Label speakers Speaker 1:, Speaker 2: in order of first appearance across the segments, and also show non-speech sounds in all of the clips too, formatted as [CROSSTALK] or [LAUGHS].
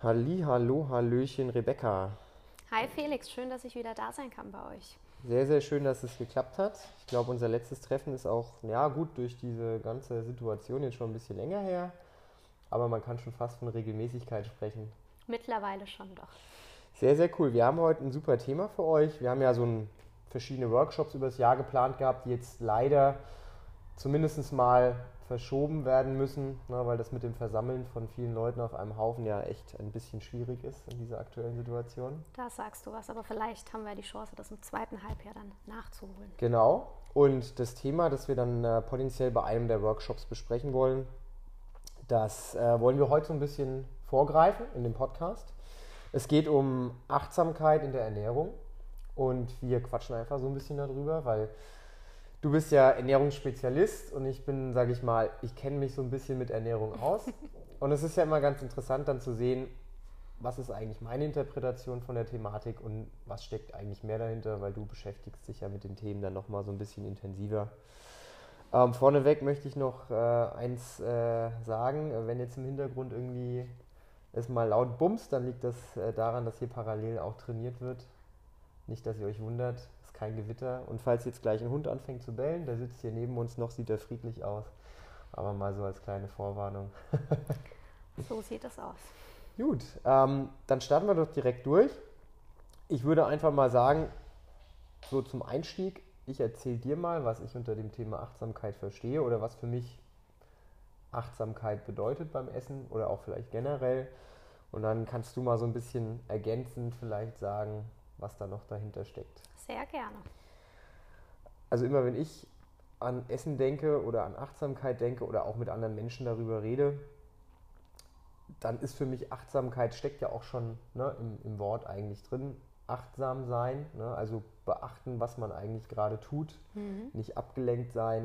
Speaker 1: Halli, hallo, hallöchen, Rebecca.
Speaker 2: Hi Felix, schön, dass ich wieder da sein kann bei euch.
Speaker 1: Sehr, sehr schön, dass es geklappt hat. Ich glaube, unser letztes Treffen ist auch, ja gut, durch diese ganze Situation jetzt schon ein bisschen länger her. Aber man kann schon fast von Regelmäßigkeit sprechen.
Speaker 2: Mittlerweile schon doch.
Speaker 1: Sehr, sehr cool. Wir haben heute ein super Thema für euch. Wir haben ja so ein, verschiedene Workshops über das Jahr geplant gehabt, die jetzt leider zumindest mal verschoben werden müssen, ne, weil das mit dem Versammeln von vielen Leuten auf einem Haufen ja echt ein bisschen schwierig ist in dieser aktuellen Situation.
Speaker 2: Da sagst du was, aber vielleicht haben wir die Chance, das im zweiten Halbjahr dann nachzuholen.
Speaker 1: Genau. Und das Thema, das wir dann äh, potenziell bei einem der Workshops besprechen wollen, das äh, wollen wir heute so ein bisschen vorgreifen in dem Podcast. Es geht um Achtsamkeit in der Ernährung und wir quatschen einfach so ein bisschen darüber, weil Du bist ja Ernährungsspezialist und ich bin, sage ich mal, ich kenne mich so ein bisschen mit Ernährung aus. [LAUGHS] Und es ist ja immer ganz interessant dann zu sehen, was ist eigentlich meine Interpretation von der Thematik und was steckt eigentlich mehr dahinter, weil du beschäftigst dich ja mit den Themen dann nochmal so ein bisschen intensiver. Ähm, vorneweg möchte ich noch äh, eins äh, sagen, wenn jetzt im Hintergrund irgendwie es mal laut bumst, dann liegt das äh, daran, dass hier parallel auch trainiert wird. Nicht, dass ihr euch wundert, kein Gewitter. Und falls jetzt gleich ein Hund anfängt zu bellen, der sitzt hier neben uns noch, sieht er friedlich aus. Aber mal so als kleine Vorwarnung. [LAUGHS]
Speaker 2: so sieht das aus.
Speaker 1: Gut, ähm, dann starten wir doch direkt durch. Ich würde einfach mal sagen, so zum Einstieg, ich erzähle dir mal, was ich unter dem Thema Achtsamkeit verstehe oder was für mich Achtsamkeit bedeutet beim Essen oder auch vielleicht generell. Und dann kannst du mal so ein bisschen ergänzend vielleicht sagen, was da noch dahinter steckt.
Speaker 2: Sehr gerne.
Speaker 1: Also immer wenn ich an Essen denke oder an Achtsamkeit denke oder auch mit anderen Menschen darüber rede, dann ist für mich Achtsamkeit, steckt ja auch schon ne, im, im, Wort eigentlich drin, achtsam sein, ne, also beachten, was man eigentlich gerade tut, mhm. nicht abgelenkt sein.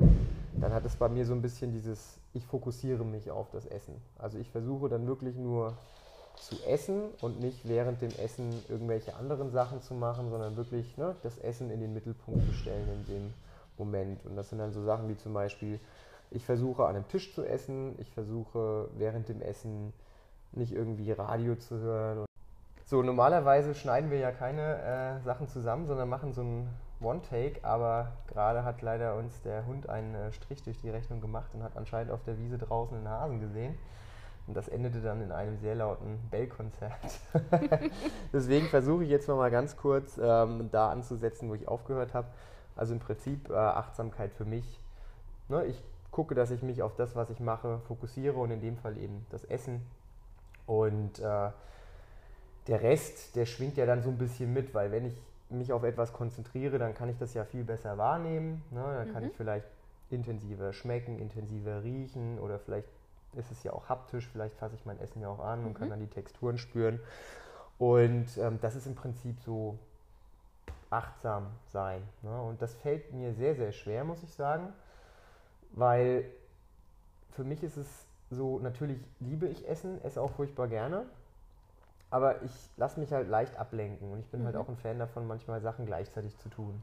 Speaker 1: Dann hat es bei mir so ein bisschen dieses, ich fokussiere mich auf das Essen. Also ich versuche dann wirklich nur zu essen und nicht während dem Essen irgendwelche anderen Sachen zu machen, sondern wirklich ne, das Essen in den Mittelpunkt zu stellen in dem Moment. Und das sind dann so Sachen wie zum Beispiel, ich versuche an einem Tisch zu essen, ich versuche während dem Essen nicht irgendwie Radio zu hören. So, normalerweise schneiden wir ja keine äh, Sachen zusammen, sondern machen so ein One-Take, aber gerade hat leider uns der Hund einen äh, Strich durch die Rechnung gemacht und hat anscheinend auf der Wiese draußen einen Hasen gesehen. Und das endete dann in einem sehr lauten Bellkonzert. [LAUGHS] Deswegen versuche ich jetzt nochmal ganz kurz ähm, da anzusetzen, wo ich aufgehört habe. Also im Prinzip äh, Achtsamkeit für mich. Ne, ich gucke, dass ich mich auf das, was ich mache, fokussiere und in dem Fall eben das Essen. Und äh, der Rest, der schwingt ja dann so ein bisschen mit, weil wenn ich mich auf etwas konzentriere, dann kann ich das ja viel besser wahrnehmen. Ne? Dann kann mhm. ich vielleicht intensiver schmecken, intensiver riechen oder vielleicht ist es ja auch haptisch, vielleicht fasse ich mein Essen ja auch an mhm. und kann mhm. dann die Texturen spüren. Und ähm, das ist im Prinzip so achtsam sein. Ne? Und das fällt mir sehr, sehr schwer, muss ich sagen, weil für mich ist es so, natürlich liebe ich Essen, esse auch furchtbar gerne, aber ich lasse mich halt leicht ablenken und ich bin halt mhm. halt auch ein Fan davon, manchmal Sachen gleichzeitig zu tun.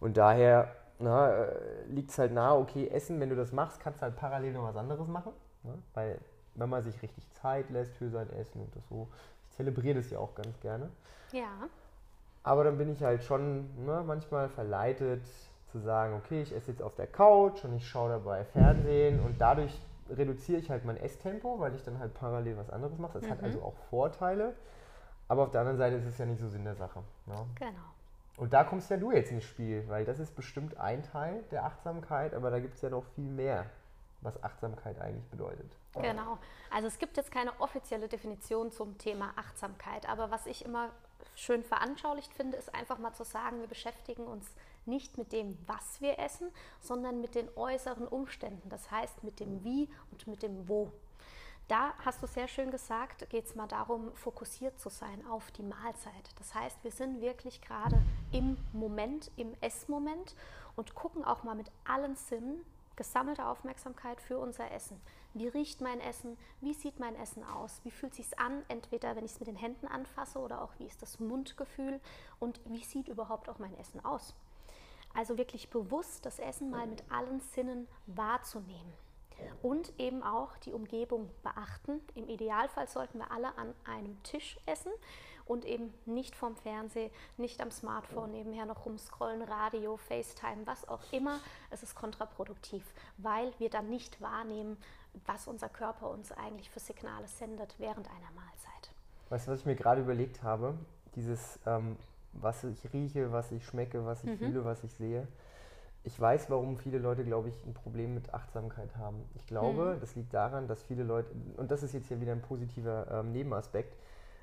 Speaker 1: Und daher äh, liegt es halt nahe, okay, Essen, wenn du das machst, kannst du halt parallel noch was anderes machen. Ne? Weil wenn man sich richtig Zeit lässt für sein Essen und das so, ich zelebriere das ja auch ganz gerne.
Speaker 2: Ja.
Speaker 1: Aber dann bin ich halt schon ne, manchmal verleitet zu sagen, okay, ich esse jetzt auf der Couch und ich schaue dabei Fernsehen und dadurch reduziere ich halt mein Esstempo, weil ich dann halt parallel was anderes mache. Das mhm. hat also auch Vorteile. Aber auf der anderen Seite ist es ja nicht so Sinn der Sache. Ne?
Speaker 2: Genau.
Speaker 1: Und da kommst ja du jetzt ins Spiel, weil das ist bestimmt ein Teil der Achtsamkeit, aber da gibt es ja noch viel mehr was Achtsamkeit eigentlich bedeutet.
Speaker 2: Genau. Also es gibt jetzt keine offizielle Definition zum Thema Achtsamkeit, aber was ich immer schön veranschaulicht finde, ist einfach mal zu sagen, wir beschäftigen uns nicht mit dem, was wir essen, sondern mit den äußeren Umständen. Das heißt mit dem Wie und mit dem Wo. Da hast du sehr schön gesagt, geht es mal darum, fokussiert zu sein auf die Mahlzeit. Das heißt, wir sind wirklich gerade im Moment, im Essmoment und gucken auch mal mit allen Sinnen, gesammelte Aufmerksamkeit für unser Essen. Wie riecht mein Essen? Wie sieht mein Essen aus? Wie fühlt sich an? Entweder wenn ich es mit den Händen anfasse oder auch wie ist das Mundgefühl und wie sieht überhaupt auch mein Essen aus? Also wirklich bewusst das Essen mal mit allen Sinnen wahrzunehmen. Und eben auch die Umgebung beachten. Im Idealfall sollten wir alle an einem Tisch essen und eben nicht vom Fernseher, nicht am Smartphone nebenher noch rumscrollen, Radio, FaceTime, was auch immer. Es ist kontraproduktiv, weil wir dann nicht wahrnehmen, was unser Körper uns eigentlich für Signale sendet während einer Mahlzeit.
Speaker 1: Weißt du, was ich mir gerade überlegt habe? Dieses, ähm, was ich rieche, was ich schmecke, was ich mhm. fühle, was ich sehe. Ich weiß, warum viele Leute, glaube ich, ein Problem mit Achtsamkeit haben. Ich glaube, mhm. das liegt daran, dass viele Leute, und das ist jetzt hier wieder ein positiver ähm, Nebenaspekt,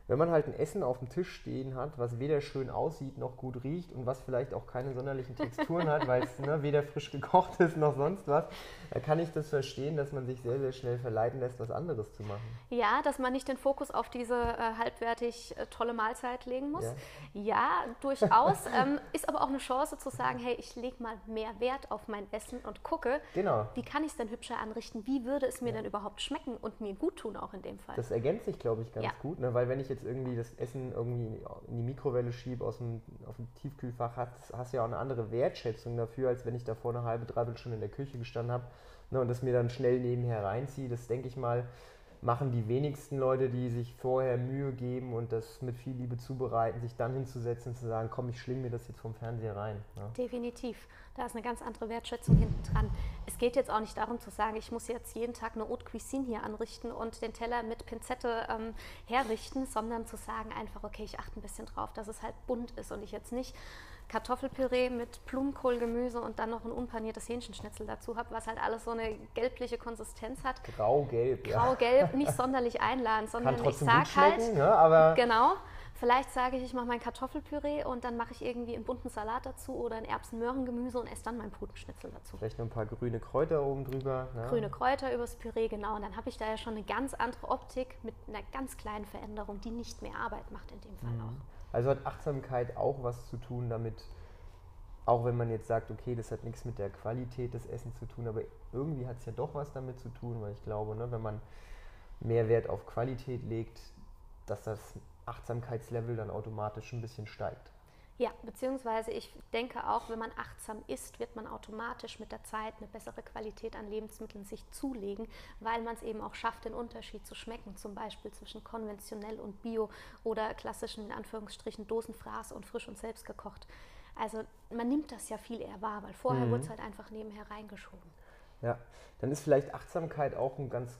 Speaker 1: wenn man halt ein Essen auf dem Tisch stehen hat, was weder schön aussieht noch gut riecht und was vielleicht auch keine sonderlichen Texturen hat, weil es ne, weder frisch gekocht ist noch sonst was, da kann ich das verstehen, dass man sich sehr, sehr schnell verleiten lässt, was anderes zu machen.
Speaker 2: Ja, dass man nicht den Fokus auf diese äh, halbwertig äh, tolle Mahlzeit legen muss. Ja, ja durchaus. ähm, ist aber auch eine Chance zu sagen, hey, ich lege mal mehr Wert auf mein Essen und gucke, genau. wie kann ich es denn hübscher anrichten, wie würde es mir ja. denn überhaupt schmecken und mir gut tun auch in dem Fall.
Speaker 1: Das ergänzt sich, glaube ich, ganz ja. gut, ne? weil wenn ich jetzt jetzt irgendwie das Essen irgendwie in die Mikrowelle schiebe, aus dem, auf dem Tiefkühlfach, hast, hast du ja auch eine andere Wertschätzung dafür, als wenn ich davor eine halbe, dreiviertel Stunde in der Küche gestanden habe ne, und das mir dann schnell nebenher reinziehe. Das denke ich mal, machen die wenigsten Leute, die sich vorher Mühe geben und das mit viel Liebe zubereiten, sich dann hinzusetzen und zu sagen, komm, ich schlinge mir das jetzt vom Fernseher rein.
Speaker 2: Ja. Definitiv. Da ist eine ganz andere Wertschätzung hinten dran. Es geht jetzt auch nicht darum zu sagen, ich muss jetzt jeden Tag eine Haute Cuisine hier anrichten und den Teller mit Pinzette ähm, herrichten, sondern zu sagen einfach, okay, ich achte ein bisschen drauf, dass es halt bunt ist und ich jetzt nicht Kartoffelpüree mit Blumenkohlgemüse und dann noch ein unpaniertes Hähnchenschnitzel dazu habe, was halt alles so eine gelbliche Konsistenz hat.
Speaker 1: Grau-gelb,
Speaker 2: ja. Grau-gelb, nicht sonderlich einladend, sondern ich sage halt, ne, aber genau, vielleicht sage ich, ich mache mein Kartoffelpüree und dann mache ich irgendwie einen bunten Salat dazu oder ein Erbsen-Möhrengemüse und esse dann mein Putenschnitzel dazu.
Speaker 1: Vielleicht noch ein paar grüne Kräuter oben drüber.
Speaker 2: Ne? Grüne Kräuter übers Püree, genau. Und dann habe ich da ja schon eine ganz andere Optik mit einer ganz kleinen Veränderung, die nicht mehr Arbeit macht in dem Fall mhm. auch.
Speaker 1: Also hat Achtsamkeit auch was zu tun damit, auch wenn man jetzt sagt, okay, das hat nichts mit der Qualität des Essens zu tun, aber irgendwie hat es ja doch was damit zu tun, weil ich glaube, ne, wenn man mehr Wert auf Qualität legt, dass das Achtsamkeitslevel dann automatisch ein bisschen steigt.
Speaker 2: Ja, beziehungsweise ich denke auch, wenn man achtsam isst, wird man automatisch mit der Zeit eine bessere Qualität an Lebensmitteln sich zulegen, weil man es eben auch schafft, den Unterschied zu schmecken, zum Beispiel zwischen konventionell und bio oder klassischen, in Anführungsstrichen, Dosenfraß und frisch und selbst gekocht. Also man nimmt das ja viel eher wahr, weil vorher mhm. wurde es halt einfach nebenher reingeschoben.
Speaker 1: Ja, dann ist vielleicht Achtsamkeit auch ein ganz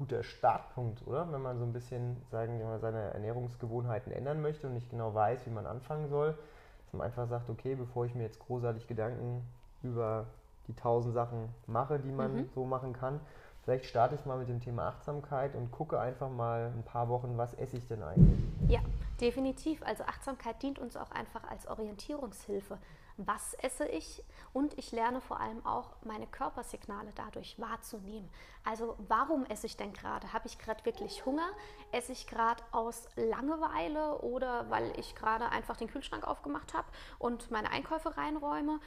Speaker 1: guter Startpunkt, oder? Wenn man so ein bisschen sagen wir mal, seine Ernährungsgewohnheiten ändern möchte und nicht genau weiß, wie man anfangen soll, dass man einfach sagt, okay, bevor ich mir jetzt großartig Gedanken über die tausend Sachen mache, die man mhm. so machen kann, vielleicht starte ich mal mit dem Thema Achtsamkeit und gucke einfach mal ein paar Wochen, was esse ich denn eigentlich?
Speaker 2: Ja, definitiv. Also Achtsamkeit dient uns auch einfach als Orientierungshilfe was esse ich und ich lerne vor allem auch meine Körpersignale dadurch wahrzunehmen. Also warum esse ich denn gerade? Habe ich gerade wirklich Hunger? Esse ich gerade aus Langeweile oder weil ich gerade einfach den Kühlschrank aufgemacht habe und meine Einkäufe reinräume?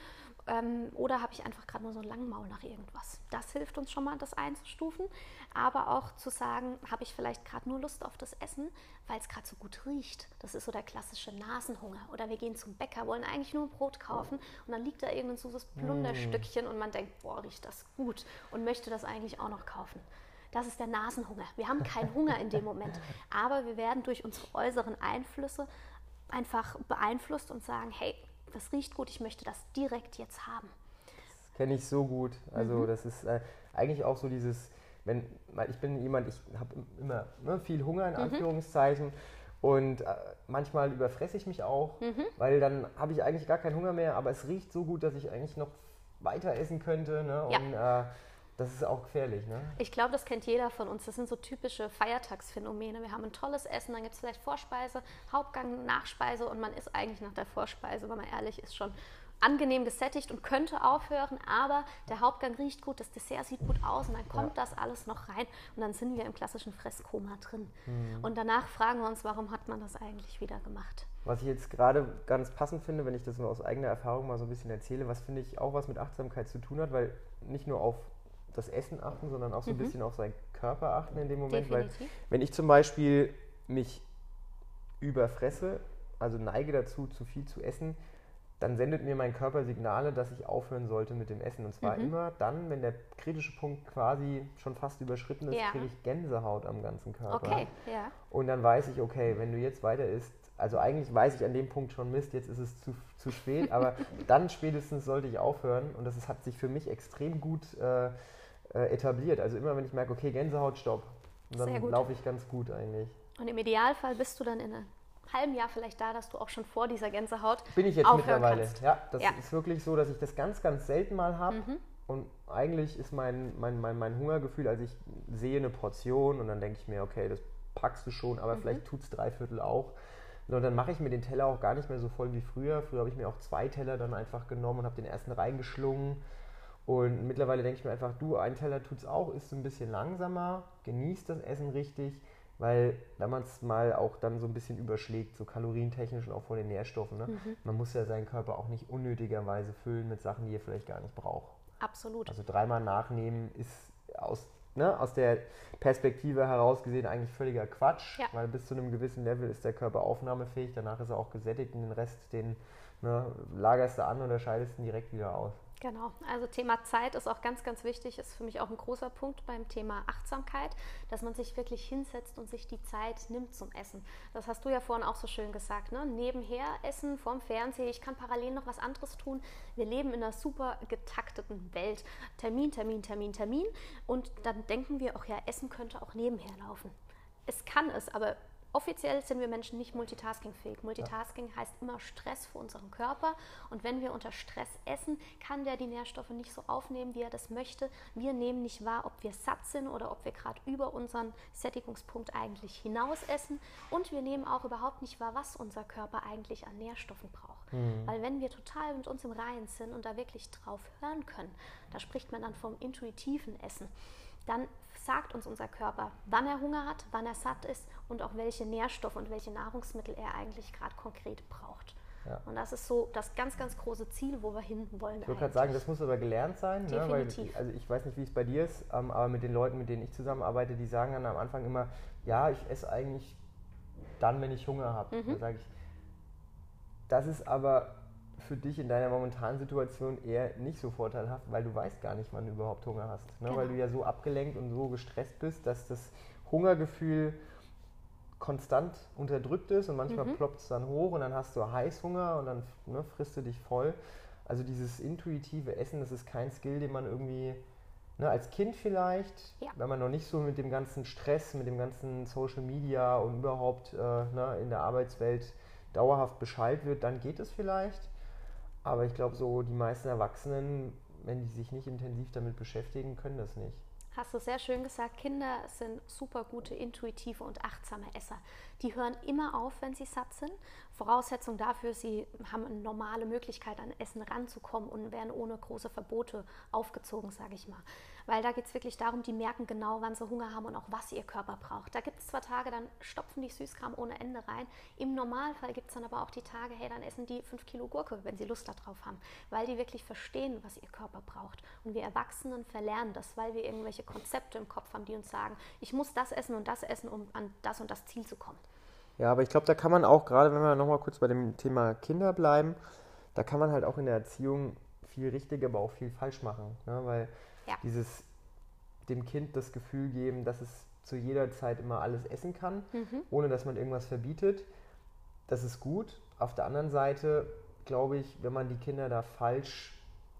Speaker 2: Ähm, oder habe ich einfach gerade nur so ein Langmaul nach irgendwas? Das hilft uns schon mal, das einzustufen. Aber auch zu sagen, habe ich vielleicht gerade nur Lust auf das Essen, weil es gerade so gut riecht. Das ist so der klassische Nasenhunger. Oder wir gehen zum Bäcker, wollen eigentlich nur ein Brot kaufen und dann liegt da irgendein süßes Plunderstückchen mm. und man denkt, boah, riecht das gut und möchte das eigentlich auch noch kaufen. Das ist der Nasenhunger. Wir haben keinen [LAUGHS] Hunger in dem Moment, aber wir werden durch unsere äußeren Einflüsse einfach beeinflusst und sagen, hey, das riecht gut, ich möchte das direkt jetzt haben.
Speaker 1: Das kenne ich so gut. Also mhm. das ist äh, eigentlich auch so dieses, wenn, ich bin jemand, ich habe immer ne, viel Hunger in mhm. Anführungszeichen mhm. und äh, manchmal überfresse ich mich auch, mhm. weil dann habe ich eigentlich gar keinen Hunger mehr, aber es riecht so gut, dass ich eigentlich noch weiter essen könnte. Ne? Ja. Und äh, das ist auch gefährlich, ne?
Speaker 2: Ich glaube, das kennt jeder von uns. Das sind so typische Feiertagsphänomene. Wir haben ein tolles Essen, dann gibt es vielleicht Vorspeise, Hauptgang, Nachspeise und man ist eigentlich nach der Vorspeise, wenn man ehrlich ist, schon angenehm gesättigt und könnte aufhören, aber der Hauptgang riecht gut, das Dessert sieht gut aus und dann kommt ja. das alles noch rein und dann sind wir im klassischen Fresskoma drin. Mhm. Und danach fragen wir uns, warum hat man das eigentlich wieder gemacht?
Speaker 1: Was ich jetzt gerade ganz passend finde, wenn ich das nur aus eigener Erfahrung mal so ein bisschen erzähle, was finde ich auch was mit Achtsamkeit zu tun hat, weil nicht nur auf das Essen achten, sondern auch so ein mhm. bisschen auf seinen Körper achten in dem Moment. Definitiv. Weil wenn ich zum Beispiel mich überfresse, also neige dazu, zu viel zu essen, dann sendet mir mein Körper Signale, dass ich aufhören sollte mit dem Essen. Und zwar mhm. immer dann, wenn der kritische Punkt quasi schon fast überschritten ist, ja. kriege ich Gänsehaut am ganzen Körper.
Speaker 2: Okay, ja.
Speaker 1: Und dann weiß ich, okay, wenn du jetzt weiter isst, also eigentlich weiß ich an dem Punkt schon, Mist, jetzt ist es zu, zu spät, aber [LAUGHS] dann spätestens sollte ich aufhören. Und das ist, hat sich für mich extrem gut äh, äh etabliert. Also immer, wenn ich merke, okay, Gänsehaut, stopp. Und dann laufe ich ganz gut eigentlich.
Speaker 2: Und im Idealfall bist du dann in einer halben Jahr vielleicht da, dass du auch schon vor dieser Gänsehaut
Speaker 1: Bin ich jetzt mittlerweile. Kannst. Ja, das ja. ist wirklich so, dass ich das ganz, ganz selten mal habe. Mhm. Und eigentlich ist mein, mein, mein, mein Hungergefühl, also ich sehe eine Portion und dann denke ich mir, okay, das packst du schon, aber mhm. vielleicht tut es drei Viertel auch. Und dann mache ich mir den Teller auch gar nicht mehr so voll wie früher. Früher habe ich mir auch zwei Teller dann einfach genommen und habe den ersten reingeschlungen. Und mittlerweile denke ich mir einfach, du, ein Teller tut es auch, ist ein bisschen langsamer, genießt das Essen richtig weil wenn man es mal auch dann so ein bisschen überschlägt, so kalorientechnisch und auch von den Nährstoffen, ne? Mhm. man muss ja seinen Körper auch nicht unnötigerweise füllen mit Sachen, die er vielleicht gar nicht braucht.
Speaker 2: Absolut.
Speaker 1: Also dreimal nachnehmen ist aus, ne, aus der Perspektive heraus gesehen eigentlich völliger Quatsch, ja. weil bis zu einem gewissen Level ist der Körper aufnahmefähig, danach ist er auch gesättigt und den Rest, den ne, lagerst du an oder scheidest ihn direkt wieder aus.
Speaker 2: Genau, also Thema Zeit ist auch ganz, ganz wichtig, ist für mich auch ein großer Punkt beim Thema Achtsamkeit, dass man sich wirklich hinsetzt und sich die Zeit nimmt zum Essen. Das hast du ja vorhin auch so schön gesagt, ne? nebenher essen, vorm Fernseher, ich kann parallel noch was anderes tun. Wir leben in einer super getakteten Welt. Termin, Termin, Termin, Termin und dann denken wir auch, ja, Essen könnte auch nebenher laufen. Es kann es, aber Offiziell sind wir Menschen nicht multitaskingfähig. Multitasking ja. heißt immer Stress für unseren Körper. Und wenn wir unter Stress essen, kann der die Nährstoffe nicht so aufnehmen, wie er das möchte. Wir nehmen nicht wahr, ob wir satt sind oder ob wir gerade über unseren Sättigungspunkt eigentlich hinaus essen. Und wir nehmen auch überhaupt nicht wahr, was unser Körper eigentlich an Nährstoffen braucht. Mhm. Weil wenn wir total mit uns im Reinen sind und da wirklich drauf hören können, da spricht man dann vom intuitiven Essen, dann sagt uns unser Körper, wann er Hunger hat, wann er satt ist und auch welche Nährstoffe und welche Nahrungsmittel er eigentlich gerade konkret braucht. Ja. Und das ist so das ganz, ganz große Ziel, wo wir hin wollen.
Speaker 1: Ich würde gerade sagen, das muss aber gelernt sein.
Speaker 2: Definitiv.
Speaker 1: Ne? Weil, also ich weiß nicht, wie es bei dir ist, ähm, aber mit den Leuten, mit denen ich zusammenarbeite, die sagen dann am Anfang immer, ja, ich esse eigentlich dann, wenn ich Hunger habe. Mhm. Dann sage ich, das ist aber für dich in deiner momentanen Situation eher nicht so vorteilhaft, weil du weißt gar nicht, wann du überhaupt Hunger hast. Ne? Genau. Weil du ja so abgelenkt und so gestresst bist, dass das Hungergefühl konstant unterdrückt ist und manchmal mhm. ploppt es dann hoch und dann hast du Heißhunger und dann ne, frisst du dich voll. Also dieses intuitive Essen, das ist kein Skill, den man irgendwie ne, als Kind vielleicht, ja. wenn man noch nicht so mit dem ganzen Stress, mit dem ganzen Social Media und überhaupt äh, ne, in der Arbeitswelt dauerhaft Bescheid wird, dann geht es vielleicht. Aber ich glaube, so die meisten Erwachsenen, wenn die sich nicht intensiv damit beschäftigen, können das nicht.
Speaker 2: Hast du sehr schön gesagt, Kinder sind super gute, intuitive und achtsame Esser. Die hören immer auf, wenn sie satt sind. Voraussetzung dafür, sie haben eine normale Möglichkeit, an Essen ranzukommen und werden ohne große Verbote aufgezogen, sage ich mal. Weil da geht es wirklich darum, die merken genau, wann sie Hunger haben und auch was ihr Körper braucht. Da gibt es zwar Tage, dann stopfen die Süßkram ohne Ende rein. Im Normalfall gibt es dann aber auch die Tage, hey, dann essen die 5 Kilo Gurke, wenn sie Lust darauf haben. Weil die wirklich verstehen, was ihr Körper braucht. Und wir Erwachsenen verlernen das, weil wir irgendwelche Konzepte im Kopf haben, die uns sagen, ich muss das essen und das essen, um an das und das Ziel zu kommen.
Speaker 1: Ja, aber ich glaube, da kann man auch, gerade wenn wir nochmal kurz bei dem Thema Kinder bleiben, da kann man halt auch in der Erziehung viel richtig, aber auch viel falsch machen. Ne? Weil ja. dieses dem Kind das Gefühl geben, dass es zu jeder Zeit immer alles essen kann, mhm. ohne dass man irgendwas verbietet. Das ist gut. Auf der anderen Seite glaube ich, wenn man die Kinder da falsch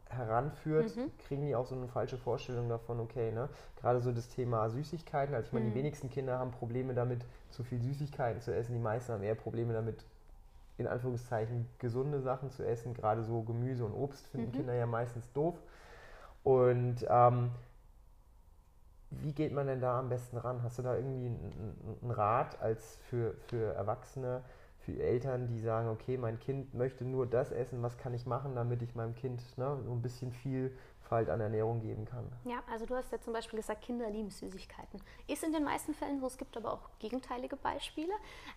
Speaker 1: heranführt, mhm. kriegen die auch so eine falsche Vorstellung davon, okay, ne? Gerade so das Thema Süßigkeiten, also ich meine, mhm. die wenigsten Kinder haben Probleme damit, zu viel Süßigkeiten zu essen, die meisten haben eher Probleme damit, in Anführungszeichen gesunde Sachen zu essen, gerade so Gemüse und Obst finden mhm. Kinder ja meistens doof. Und ähm, wie geht man denn da am besten ran? Hast du da irgendwie einen Rat als für, für Erwachsene, für Eltern, die sagen, okay, mein Kind möchte nur das essen, was kann ich machen, damit ich meinem Kind ne, so ein bisschen viel Vielfalt an Ernährung geben kann.
Speaker 2: Ja, also du hast ja zum Beispiel gesagt, Kinder lieben Süßigkeiten. Ist in den meisten Fällen so, es gibt aber auch gegenteilige Beispiele.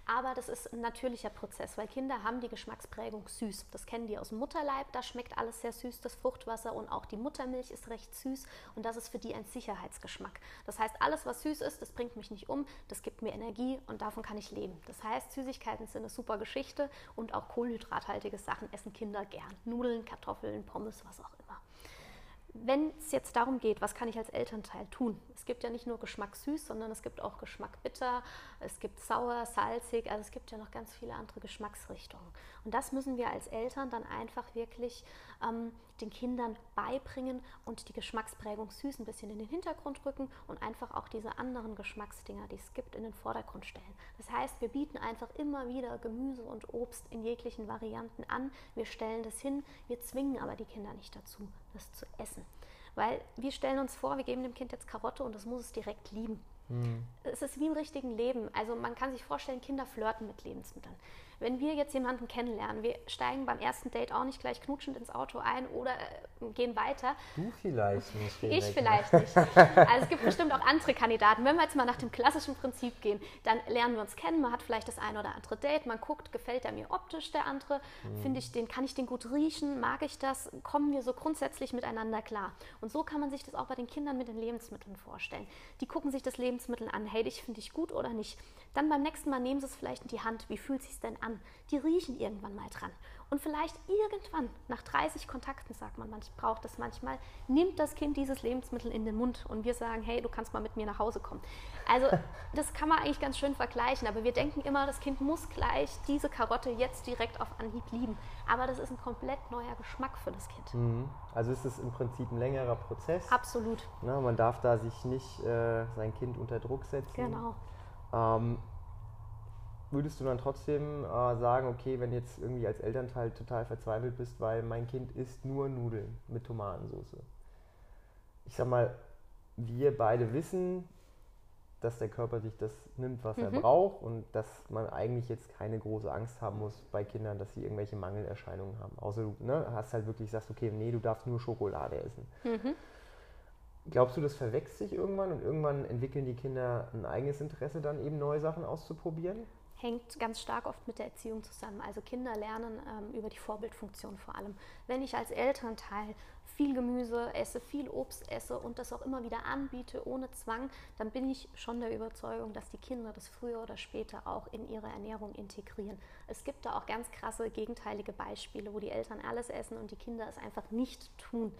Speaker 2: Aber das ist ein natürlicher Prozess, weil Kinder haben die Geschmacksprägung süß. Das kennen die aus dem Mutterleib, da schmeckt alles sehr süß, das Fruchtwasser und auch die Muttermilch ist recht süß und das ist für die ein Sicherheitsgeschmack. Das heißt, alles, was süß ist, das bringt mich nicht um, das gibt mir Energie und davon kann ich leben. Das heißt, Süßigkeiten sind eine super Geschichte und auch kohlenhydrathaltige Sachen essen Kinder gern. Nudeln, Kartoffeln, Pommes, was auch immer wenn es jetzt darum geht, was kann ich als Elternteil tun? Es gibt ja nicht nur Geschmack süß, sondern es gibt auch Geschmack bitter, es gibt sauer, salzig, also es gibt ja noch ganz viele andere Geschmacksrichtungen. Und das müssen wir als Eltern dann einfach wirklich ähm, den Kindern beibringen und die Geschmacksprägung süß ein bisschen in den Hintergrund rücken und einfach auch diese anderen Geschmacksdinger, die es gibt, in den Vordergrund stellen. Das heißt, wir bieten einfach immer wieder Gemüse und Obst in jeglichen Varianten an. Wir stellen das hin, wir zwingen aber die Kinder nicht dazu, das zu essen. Weil wir stellen uns vor, wir geben dem Kind jetzt Karotte und das muss es direkt lieben. Mhm. Es ist wie im richtigen Leben. Also man kann sich vorstellen, Kinder flirten mit Lebensmitteln. Wenn wir jetzt jemanden kennenlernen, wir steigen beim ersten Date auch nicht gleich knutschend ins Auto ein oder äh, gehen weiter.
Speaker 1: Du vielleicht nicht.
Speaker 2: Ich vielleicht nicht. [LAUGHS] Also es gibt bestimmt auch andere Kandidaten. Wenn wir jetzt mal nach dem klassischen Prinzip gehen, dann lernen wir uns kennen. Man hat vielleicht das ein oder andere Date. Man guckt, gefällt er mir optisch der andere? Mhm. Finde ich den, kann ich den gut riechen? Mag ich das? Kommen wir so grundsätzlich miteinander klar? Und so kann man sich das auch bei den Kindern mit den Lebensmitteln vorstellen. Die gucken sich das Lebensmittel an. Hey, dich finde ich gut oder nicht? Dann beim nächsten Mal nehmen sie es vielleicht in die Hand. Wie fühlt es sich denn an? Die riechen irgendwann mal dran. Und vielleicht irgendwann, nach 30 Kontakten, sagt man, man braucht das manchmal, nimmt das Kind dieses Lebensmittel in den Mund und wir sagen, hey, du kannst mal mit mir nach Hause kommen. Also [LAUGHS] das kann man eigentlich ganz schön vergleichen, aber wir denken immer, das Kind muss gleich diese Karotte jetzt direkt auf Anhieb lieben. Aber das ist ein komplett neuer Geschmack für das Kind.
Speaker 1: Mhm. Also ist es im Prinzip ein längerer Prozess.
Speaker 2: Absolut.
Speaker 1: Na, man darf da sich nicht äh, sein Kind unter Druck setzen.
Speaker 2: Genau.
Speaker 1: Ähm, würdest du dann trotzdem äh, sagen, okay, wenn jetzt irgendwie als Elternteil total verzweifelt bist, weil mein Kind isst nur Nudeln mit Tomatensauce? Ich sag mal, wir beide wissen, dass der Körper sich das nimmt, was mhm. er braucht und dass man eigentlich jetzt keine große Angst haben muss bei Kindern, dass sie irgendwelche Mangelerscheinungen haben. Außer du ne, hast halt wirklich sagst, okay, nee, du darfst nur Schokolade essen. Mhm. Glaubst du, das verwechselt sich irgendwann und irgendwann entwickeln die Kinder ein eigenes Interesse, dann eben neue Sachen auszuprobieren?
Speaker 2: Hängt ganz stark oft mit der Erziehung zusammen. Also Kinder lernen ähm, über die Vorbildfunktion vor allem. Wenn ich als Elternteil viel Gemüse esse, viel Obst esse und das auch immer wieder anbiete ohne Zwang, dann bin ich schon der Überzeugung, dass die Kinder das früher oder später auch in ihre Ernährung integrieren. Es gibt da auch ganz krasse gegenteilige Beispiele, wo die Eltern alles essen und die Kinder es einfach nicht tun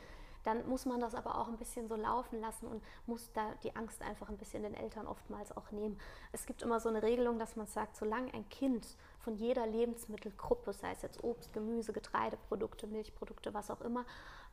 Speaker 2: dann muss man das aber auch ein bisschen so laufen lassen und muss da die Angst einfach ein bisschen den Eltern oftmals auch nehmen. Es gibt immer so eine Regelung, dass man sagt, solange ein Kind von jeder Lebensmittelgruppe, sei es jetzt Obst, Gemüse, Getreideprodukte, Milchprodukte, was auch immer,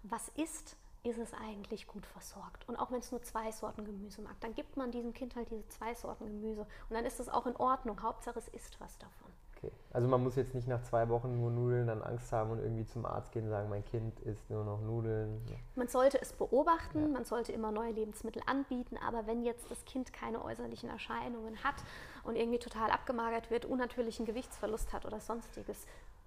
Speaker 2: was isst, ist es eigentlich gut versorgt. Und auch wenn es nur zwei Sorten Gemüse mag, dann gibt man diesem Kind halt diese zwei Sorten Gemüse. Und dann ist es auch in Ordnung. Hauptsache, es isst was davon.
Speaker 1: Okay. Also man muss jetzt nicht nach zwei Wochen nur Nudeln dann Angst haben und irgendwie zum Arzt gehen und sagen, mein Kind isst nur noch Nudeln.
Speaker 2: Man sollte es beobachten, ja. man sollte immer neue Lebensmittel anbieten, aber wenn jetzt das Kind keine äußerlichen Erscheinungen hat und irgendwie total abgemagert wird, unnatürlichen Gewichtsverlust hat oder sonstiges,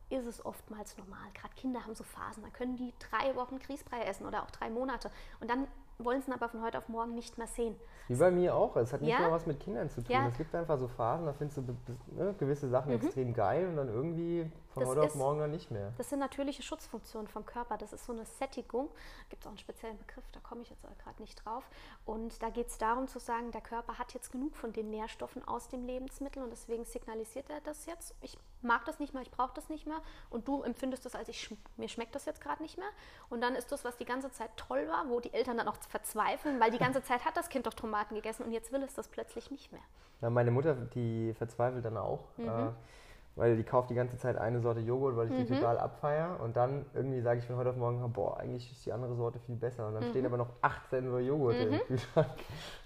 Speaker 2: ist es oftmals normal. Gerade Kinder haben so Phasen, da können die drei Wochen Grießbrei essen oder auch drei Monate und dann wollen es aber von heute auf morgen nicht mehr sehen.
Speaker 1: Wie bei mir auch. Es hat nicht ja? nur was mit Kindern zu tun. Ja. Es gibt einfach so Phasen, da findest du ne, gewisse Sachen mhm. extrem geil und dann irgendwie von das heute ist, auf morgen dann nicht mehr.
Speaker 2: Das sind natürliche Schutzfunktionen vom Körper. Das ist so eine Sättigung. Gibt es auch einen speziellen Begriff, da komme ich jetzt gerade nicht drauf. Und da geht es darum zu sagen, der Körper hat jetzt genug von den Nährstoffen aus dem Lebensmittel und deswegen signalisiert er das jetzt. Ich mag das nicht mehr, ich brauche das nicht mehr. Und du empfindest das als ich, mir schmeckt das jetzt gerade nicht mehr. Und dann ist das, was die ganze Zeit toll war, wo die Eltern dann auch verzweifeln, weil die ganze Zeit hat das Kind doch Tomaten gegessen und jetzt will es das plötzlich nicht mehr.
Speaker 1: Ja, meine Mutter, die verzweifelt dann auch. Mhm. Äh, weil die kauft die ganze Zeit eine Sorte Joghurt, weil ich mhm. die total abfeier. Und dann irgendwie sage ich von heute auf morgen, boah, eigentlich ist die andere Sorte viel besser. Und dann mhm. stehen aber noch 18 so Joghurt mhm. im Kühlschrank. [LAUGHS]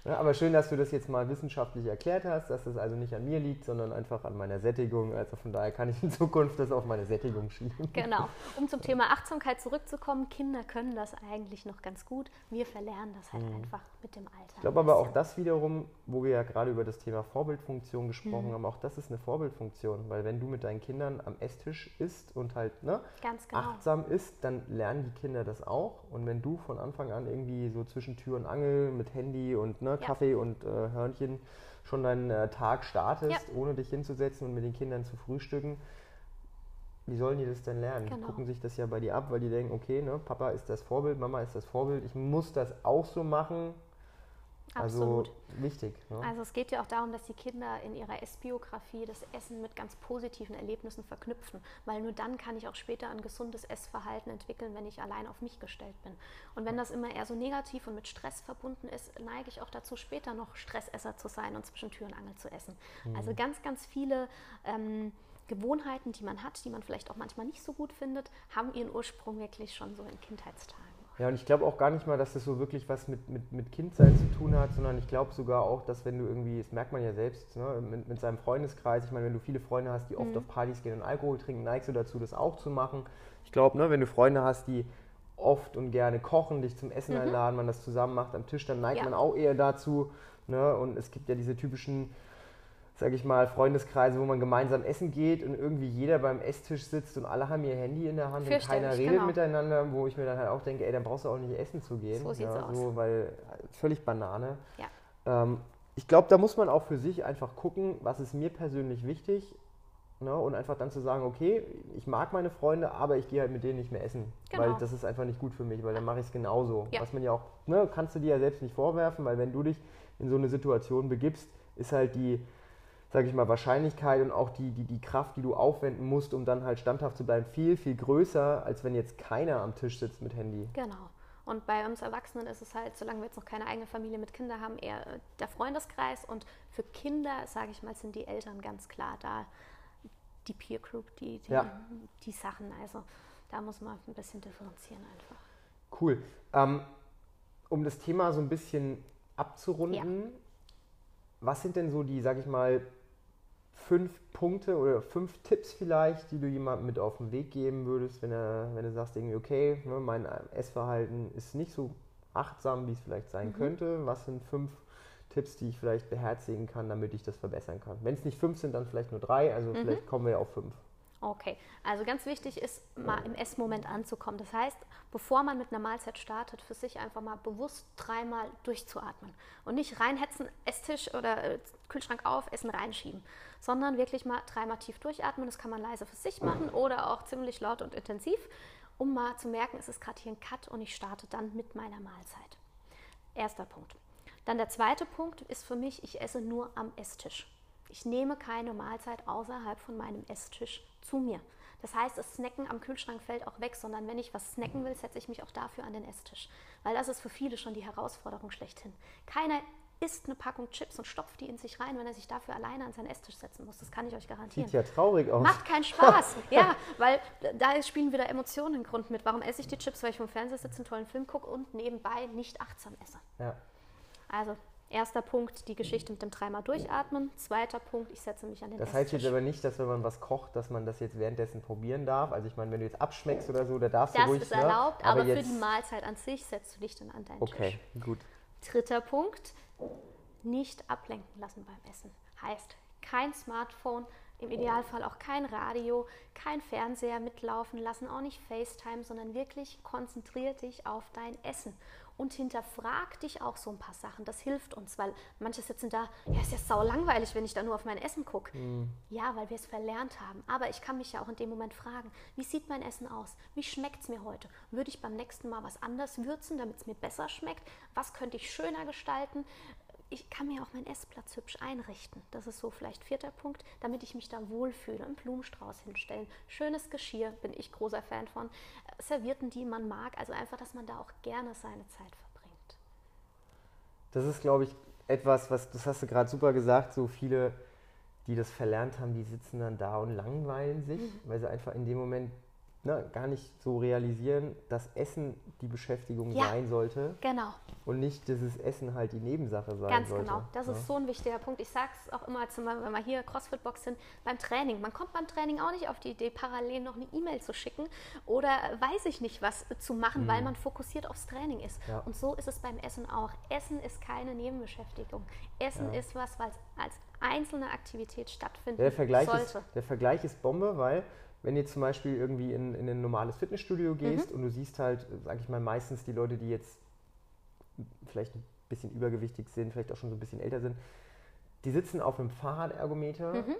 Speaker 1: Ja, aber schön, dass du das jetzt mal wissenschaftlich erklärt hast, dass das also nicht an mir liegt, sondern einfach an meiner Sättigung. Also von daher kann ich in Zukunft das auf meine Sättigung schieben.
Speaker 2: Genau. [LAUGHS] Um zum Thema Achtsamkeit zurückzukommen, Kinder können das eigentlich noch ganz gut. Wir verlernen das halt mhm. einfach mit dem Alter.
Speaker 1: Ich glaube aber auch das wiederum, wo wir ja gerade über das Thema Vorbildfunktion gesprochen mhm. haben, auch das ist eine Vorbildfunktion. Weil wenn du mit deinen Kindern am Esstisch isst und halt ne,
Speaker 2: Ganz genau.
Speaker 1: achtsam isst, dann lernen die Kinder das auch. Und wenn du von Anfang an irgendwie so zwischen Tür und Angel mit Handy und ne,
Speaker 2: Ja.
Speaker 1: Kaffee und äh, Hörnchen schon deinen äh, Tag startest,
Speaker 2: Ja.
Speaker 1: ohne dich hinzusetzen und mit den Kindern zu frühstücken, wie sollen die das denn lernen? Die
Speaker 2: Genau.
Speaker 1: gucken sich das ja bei dir ab, weil die denken, okay, ne, Papa ist das Vorbild, Mama ist das Vorbild, ich muss das auch so machen.
Speaker 2: Absolut.
Speaker 1: Also wichtig. Ne?
Speaker 2: Also es geht ja auch darum, dass die Kinder in ihrer Essbiografie das Essen mit ganz positiven Erlebnissen verknüpfen, weil nur dann kann ich auch später ein gesundes Essverhalten entwickeln, wenn ich allein auf mich gestellt bin. Und wenn das immer eher so negativ und mit Stress verbunden ist, neige ich auch dazu, später noch Stressesser zu sein und zwischen Tür und Angel zu essen. Also ganz, ganz viele ähm, Gewohnheiten, die man hat, die man vielleicht auch manchmal nicht so gut findet, haben ihren Ursprung wirklich schon so in Kindheitstagen.
Speaker 1: Ja, und ich glaube auch gar nicht mal, dass das so wirklich was mit, mit, mit Kindsein zu tun hat, sondern ich glaube sogar auch, dass wenn du irgendwie, das merkt man ja selbst, ne, mit, mit seinem Freundeskreis, ich meine, wenn du viele Freunde hast, die oft auf Partys gehen und Alkohol trinken, neigst du dazu, das auch zu machen. Ich glaube, ne, wenn du Freunde hast, die oft und gerne kochen, dich zum Essen einladen, man das zusammen macht am Tisch, dann neigt
Speaker 2: Ja.
Speaker 1: man auch eher dazu. Ne, und es gibt ja diese typischen sage ich mal, Freundeskreise, wo man gemeinsam essen geht und irgendwie jeder beim Esstisch sitzt und alle haben ihr Handy in der Hand und keiner redet
Speaker 2: genau.
Speaker 1: miteinander, wo ich mir dann halt auch denke, ey, dann brauchst du auch nicht essen zu gehen.
Speaker 2: So sieht's
Speaker 1: ja,
Speaker 2: aus.
Speaker 1: So, weil völlig Banane.
Speaker 2: Ja.
Speaker 1: Ähm, ich glaube, da muss man auch für sich einfach gucken, was ist mir persönlich wichtig. Ne, und einfach dann zu sagen, okay, ich mag meine Freunde, aber ich gehe halt mit denen nicht mehr essen. Weil
Speaker 2: Genau.
Speaker 1: das ist einfach nicht gut für mich, weil dann mache ich es genauso.
Speaker 2: Ja.
Speaker 1: Was man ja auch, ne, kannst du dir ja selbst nicht vorwerfen, weil wenn du dich in so eine Situation begibst, ist halt die, sage ich mal, Wahrscheinlichkeit und auch die, die, die Kraft, die du aufwenden musst, um dann halt standhaft zu bleiben, viel, viel größer, als wenn jetzt keiner am Tisch sitzt mit Handy.
Speaker 2: Genau. Und bei uns Erwachsenen ist es halt, solange wir jetzt noch keine eigene Familie mit Kindern haben, eher äh, der Freundeskreis. Und für Kinder, sage ich mal, sind die Eltern ganz klar da. Die Peer Group, die, die,
Speaker 1: Ja.
Speaker 2: die Sachen. Also da muss man ein bisschen differenzieren einfach.
Speaker 1: Cool. Ähm, um das Thema so ein bisschen abzurunden, was sind denn so die, sag ich mal, fünf Punkte oder fünf Tipps vielleicht, die du jemandem mit auf den Weg geben würdest, wenn, er, wenn du sagst, irgendwie, okay, ne, mein Essverhalten ist nicht so achtsam, wie es vielleicht sein könnte. Was sind fünf Tipps, die ich vielleicht beherzigen kann, damit ich das verbessern kann? Wenn es nicht fünf sind, dann vielleicht nur drei, also vielleicht kommen wir ja auf fünf.
Speaker 2: Okay, also ganz wichtig ist, mal im Essmoment anzukommen. Das heißt, bevor man mit einer Mahlzeit startet, für sich einfach mal bewusst dreimal durchzuatmen. Und nicht reinhetzen, Esstisch oder äh, Kühlschrank auf, Essen reinschieben, sondern wirklich mal dreimal tief durchatmen. Das kann man leise für sich machen oder auch ziemlich laut und intensiv, um mal zu merken, es ist gerade hier ein Cut und ich starte dann mit meiner Mahlzeit. Erster Punkt. Dann der zweite Punkt ist für mich, ich esse nur am Esstisch. Ich nehme keine Mahlzeit außerhalb von meinem Esstisch zu mir. Das heißt, das Snacken am Kühlschrank fällt auch weg, sondern wenn ich was snacken will, setze ich mich auch dafür an den Esstisch. Weil das ist für viele schon die Herausforderung schlechthin. Keiner isst eine Packung Chips und stopft die in sich rein, wenn er sich dafür alleine an seinen Esstisch setzen muss. Das kann ich euch garantieren.
Speaker 1: Sieht ja traurig aus.
Speaker 2: Macht keinen Spaß. [LAUGHS] ja, weil da spielen wieder Emotionen im Grund mit. Warum esse ich die Chips? Weil ich vom Fernseher sitze, einen tollen Film gucke und nebenbei nicht achtsam esse.
Speaker 1: Ja.
Speaker 2: Also, erster Punkt, die Geschichte mit dem dreimal durchatmen. Zweiter Punkt, ich setze mich an den
Speaker 1: Das heißt jetzt aber nicht, dass wenn man was kocht, dass man das jetzt währenddessen probieren darf. Also ich meine, wenn du jetzt abschmeckst oder so, da darfst
Speaker 2: das
Speaker 1: du ruhig.
Speaker 2: ist erlaubt,
Speaker 1: ne?
Speaker 2: aber,
Speaker 1: jetzt,
Speaker 2: für die Mahlzeit an sich setzt du dich dann an deinen
Speaker 1: Okay,
Speaker 2: Tisch.
Speaker 1: gut.
Speaker 2: Dritter Punkt, nicht ablenken lassen beim Essen. Heißt, kein Smartphone, im Idealfall auch kein Radio, kein Fernseher mitlaufen lassen, auch nicht FaceTime, sondern wirklich konzentrier dich auf dein Essen und hinterfrag dich auch so ein paar Sachen. Das hilft uns, weil manche sitzen da, ja, ist ja sau langweilig, wenn ich da nur auf mein Essen gucke. Ja, weil wir es verlernt haben. Aber ich kann mich ja auch in dem Moment fragen, wie sieht mein Essen aus? Wie schmeckt es mir heute? Würde ich beim nächsten Mal was anders würzen, damit es mir besser schmeckt? Was könnte ich schöner gestalten? Ich kann mir auch meinen Essplatz hübsch einrichten. Das ist so vielleicht vierter Punkt, damit ich mich da wohlfühle. Einen Blumenstrauß hinstellen. Schönes Geschirr, bin ich großer Fan von. Äh, Servierten, die man mag. Also einfach, dass man da auch gerne seine Zeit verbringt.
Speaker 1: Das ist, glaube ich, etwas, was, das hast du gerade super gesagt, so viele, die das verlernt haben, die sitzen dann da und langweilen sich,
Speaker 2: Mhm.
Speaker 1: weil sie einfach in dem Moment ne, gar nicht so realisieren, dass Essen die Beschäftigung
Speaker 2: Ja.
Speaker 1: sein sollte
Speaker 2: Genau.
Speaker 1: und nicht dieses Essen halt die Nebensache sein
Speaker 2: Ganz
Speaker 1: sollte.
Speaker 2: genau. Das
Speaker 1: ne?
Speaker 2: ist so ein wichtiger Punkt. Ich sage es auch immer, zum Beispiel, wenn wir hier CrossFit-Box sind, beim Training. Man kommt beim Training auch nicht auf die Idee, parallel noch eine E-Mail zu schicken oder weiß ich nicht was zu machen, weil man fokussiert aufs Training ist.
Speaker 1: Mhm. Ja.
Speaker 2: Und so ist es beim Essen auch. Essen ist keine Nebenbeschäftigung. Essen
Speaker 1: Ja.
Speaker 2: ist was, was als einzelne Aktivität stattfinden
Speaker 1: Ja, der, Vergleich
Speaker 2: sollte.
Speaker 1: ist, der Vergleich ist Bombe, weil wenn du zum Beispiel irgendwie in, in ein normales Fitnessstudio gehst
Speaker 2: Mhm.
Speaker 1: und du siehst halt, sag ich mal, meistens die Leute, die jetzt vielleicht ein bisschen übergewichtig sind, vielleicht auch schon so ein bisschen älter sind, die sitzen auf einem Fahrradergometer
Speaker 2: Mhm.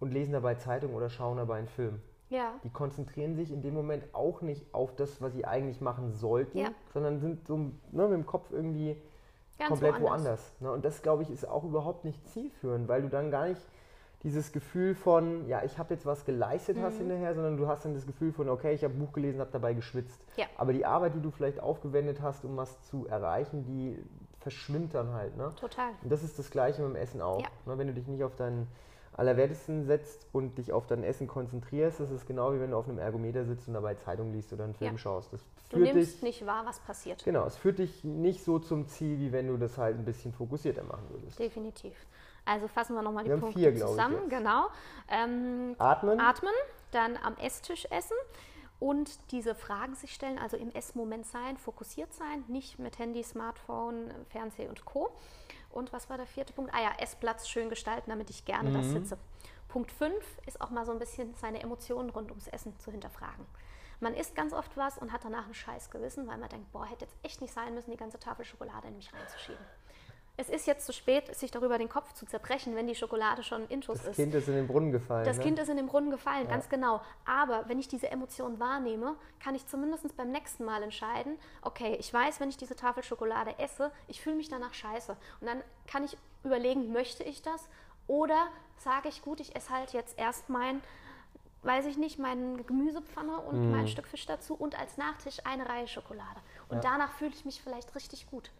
Speaker 1: und lesen dabei Zeitung oder schauen dabei einen Film.
Speaker 2: Ja,
Speaker 1: Die konzentrieren sich in dem Moment auch nicht auf das, was sie eigentlich machen sollten,
Speaker 2: Ja.
Speaker 1: sondern sind so ne, mit dem Kopf irgendwie
Speaker 2: ganz
Speaker 1: komplett
Speaker 2: woanders.
Speaker 1: woanders. Ne? Und das, glaube ich, ist auch überhaupt nicht zielführend, weil du dann gar nicht dieses Gefühl von, ja, ich habe jetzt was geleistet hast
Speaker 2: Mhm.
Speaker 1: hinterher, sondern du hast dann das Gefühl von, okay, ich habe ein Buch gelesen, habe dabei geschwitzt.
Speaker 2: Ja.
Speaker 1: Aber die Arbeit, die du vielleicht aufgewendet hast, um was zu erreichen, die verschwimmt dann halt. Ne?
Speaker 2: Total.
Speaker 1: Und das ist das Gleiche mit dem Essen auch.
Speaker 2: Ja.
Speaker 1: Ne? Wenn du dich nicht auf deinen Allerwertesten setzt und dich auf dein Essen konzentrierst, das ist genau wie wenn du auf einem Ergometer sitzt und dabei Zeitung liest oder einen Film
Speaker 2: Ja.
Speaker 1: schaust. Das
Speaker 2: Du
Speaker 1: führt
Speaker 2: nimmst
Speaker 1: dich
Speaker 2: nicht wahr, was passiert.
Speaker 1: Genau, es führt dich nicht so zum Ziel, wie wenn du das halt ein bisschen fokussierter machen würdest.
Speaker 2: Definitiv. Also fassen wir nochmal die
Speaker 1: Wir
Speaker 2: Punkte
Speaker 1: vier,
Speaker 2: zusammen. Genau. Ähm,
Speaker 1: Atmen,
Speaker 2: atmen, dann am Esstisch essen und diese Fragen sich stellen, also im Essmoment sein, fokussiert sein, nicht mit Handy, Smartphone, Fernseh und Co. Und was war der vierte Punkt? Ah ja, Essplatz schön gestalten, damit ich gerne da
Speaker 1: Mhm.
Speaker 2: sitze. Punkt 5 ist auch mal so ein bisschen seine Emotionen rund ums Essen zu hinterfragen. Man isst ganz oft was und hat danach ein scheiß Gewissen, weil man denkt, boah, hätte jetzt echt nicht sein müssen, die ganze Tafel Schokolade in mich reinzuschieben. Es ist jetzt zu spät, sich darüber den Kopf zu zerbrechen, wenn die Schokolade schon Intus
Speaker 1: das
Speaker 2: ist.
Speaker 1: Kind ist in den Brunnen gefallen.
Speaker 2: Das
Speaker 1: ne?
Speaker 2: Kind ist in den Brunnen gefallen, ganz genau. Aber wenn ich diese Emotion wahrnehme, kann ich zumindest beim nächsten Mal entscheiden, okay, ich weiß, wenn ich diese Tafel Schokolade esse, ich fühle mich danach scheiße. Und dann kann ich überlegen, möchte ich das? Oder sage ich, gut, ich esse halt jetzt erst mein, weiß ich nicht, meine Gemüsepfanne und
Speaker 1: Mhm.
Speaker 2: mein Stück Fisch dazu und als Nachtisch eine Reihe Schokolade. Und
Speaker 1: Ja.
Speaker 2: danach fühle ich mich vielleicht richtig gut.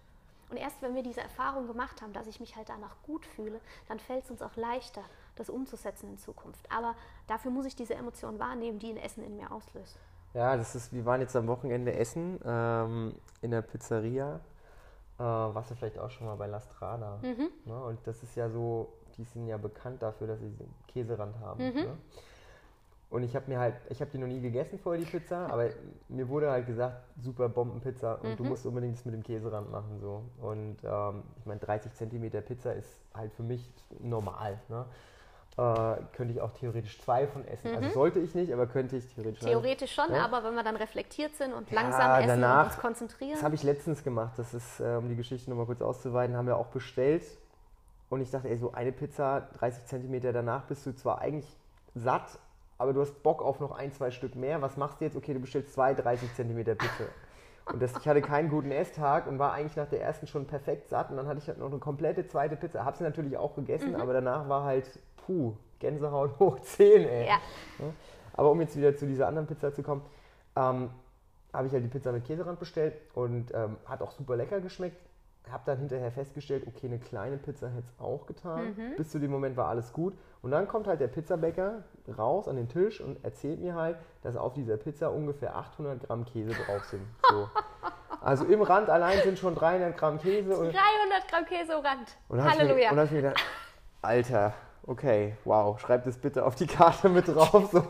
Speaker 2: Und erst wenn wir diese Erfahrung gemacht haben, dass ich mich halt danach gut fühle, dann fällt es uns auch leichter, das umzusetzen in Zukunft. Aber dafür muss ich diese Emotion wahrnehmen, die ein Essen in mir auslöst.
Speaker 1: Ja, das ist, wir waren jetzt am Wochenende essen ähm, in der Pizzeria. Äh, warst du vielleicht auch schon mal bei La Strada.
Speaker 2: Mhm.
Speaker 1: Ne? Und das ist ja so, die sind ja bekannt dafür, dass sie Käserand haben.
Speaker 2: Mhm.
Speaker 1: Ne? Und ich habe mir halt, ich habe die noch nie gegessen vorher, die Pizza, aber mir wurde halt gesagt, super Bombenpizza und du
Speaker 2: Mhm.
Speaker 1: musst unbedingt das mit dem Käserand machen. So. Und ähm, ich meine, 30 Zentimeter Pizza ist halt für mich normal. Ne? Äh, könnte ich auch theoretisch zwei von essen. Also sollte ich nicht, aber könnte ich theoretisch.
Speaker 2: Mhm. Theoretisch schon,
Speaker 1: Ja.
Speaker 2: aber wenn wir dann reflektiert sind und
Speaker 1: Ja,
Speaker 2: langsam essen
Speaker 1: danach-
Speaker 2: und uns konzentrieren.
Speaker 1: Das habe ich letztens gemacht. Das ist, äh, um die Geschichte nochmal kurz auszuweiten, haben wir auch bestellt. Und ich dachte, ey, so eine Pizza, 30 Zentimeter danach bist du zwar eigentlich satt, aber du hast Bock auf noch ein, zwei Stück mehr. Was machst du jetzt? Okay, du bestellst zwei 30 Zentimeter Pizza. Und das, ich hatte keinen guten Esstag und war eigentlich nach der ersten schon perfekt satt. Und dann hatte ich halt noch eine komplette zweite Pizza. Habe sie natürlich auch gegessen, aber danach war halt, puh, Gänsehaut [LAUGHS] hoch 10, ey.
Speaker 2: ja,
Speaker 1: Aber um jetzt wieder zu dieser anderen Pizza zu kommen, ähm, habe ich halt die Pizza mit Käserand bestellt und ähm, hat auch super lecker geschmeckt. Habe dann hinterher festgestellt, okay, eine kleine Pizza hätte es auch getan. Bis zu dem Moment war alles gut. Und dann kommt halt der Pizzabäcker raus an den Tisch und erzählt mir halt, dass auf dieser Pizza ungefähr 800 Gramm Käse drauf sind. [LAUGHS] So. Also im Rand allein sind schon 300 Gramm Käse. Und
Speaker 2: 300 Gramm Käse am Rand.
Speaker 1: und ich mir-
Speaker 2: Halleluja.
Speaker 1: Und dann habe ich mir gedacht, Alter, okay, wow, schreib das bitte auf die Karte mit drauf. So.